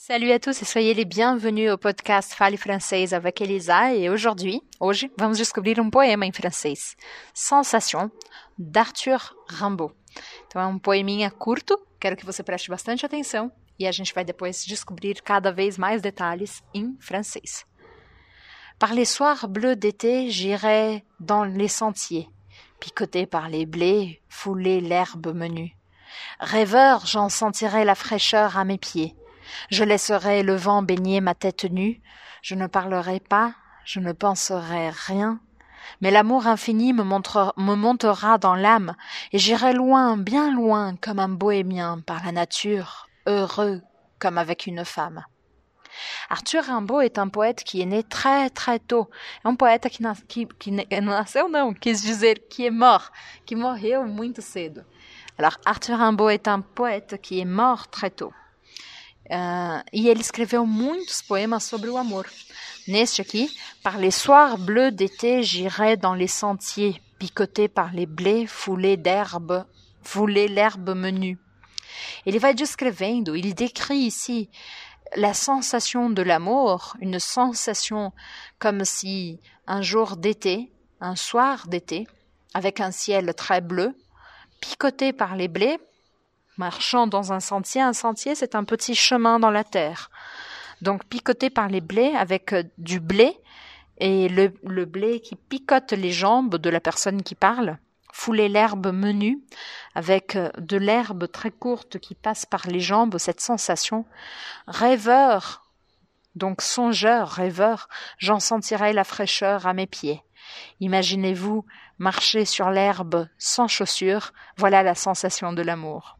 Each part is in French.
Salut à tous et soyez les bienvenus au podcast Fale Francês avec Elisa. E aujourd'hui, hoje, vamos descobrir um poema em francês, Sensação, d'Arthur Rimbaud. Então é um poeminha curto, quero que você preste bastante atenção e a gente vai depois descobrir cada vez mais detalhes em francês. Par les soirs bleus d'été, j'irai dans les sentiers, picoté par les blés, fouler l'herbe menue. Rêveur, j'en sentirai la fraîcheur à mes pieds. Je laisserai le vent baigner ma tête nue, je ne parlerai pas, je ne penserai rien, mais l'amour infini me, montera dans l'âme, et j'irai loin, bien loin, comme un bohémien par la nature, heureux comme avec une femme. Arthur Rimbaud est un poète qui est né très très tôt. É um poeta que, nas, est mort, que morreu muito cedo. Alors Arthur Rimbaud est un poète qui est mort très tôt. Uh, e ele escreveu muitos poemas sobre o amor. Neste aqui, par les soirs bleus d'été, j'irai dans les sentiers, picoté par les blés, foulé d'herbe, foulé l'herbe menue. Ele vai descrevendo, il décrit ici la sensation de l'amour, une sensation comme si un jour d'été, un soir d'été, avec un ciel très bleu, picoté par les blés, marchant dans un sentier. Un sentier, c'est un petit chemin dans la terre. Donc picoté par les blés avec euh, du blé et le, blé qui picote les jambes de la personne qui parle. Fouler l'herbe menue avec euh, de l'herbe très courte qui passe par les jambes, cette sensation. Rêveur, donc songeur, rêveur, j'en sentirai la fraîcheur à mes pieds. Imaginez-vous marcher sur l'herbe sans chaussures, voilà la sensation de l'amour.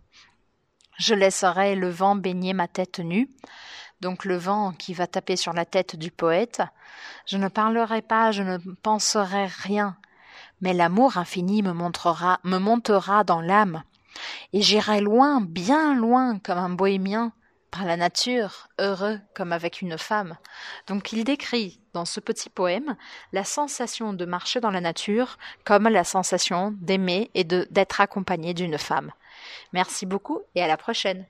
Je laisserai le vent baigner ma tête nue, donc le vent qui va taper sur la tête du poète. Je ne parlerai pas, je ne penserai rien, mais l'amour infini me montrera, me montera dans l'âme, et j'irai loin, bien loin, comme un bohémien, par la nature, heureux comme avec une femme. Donc il décrit dans ce petit poème la sensation de marcher dans la nature comme la sensation d'aimer et d'être accompagné d'une femme. Merci beaucoup et à la prochaine.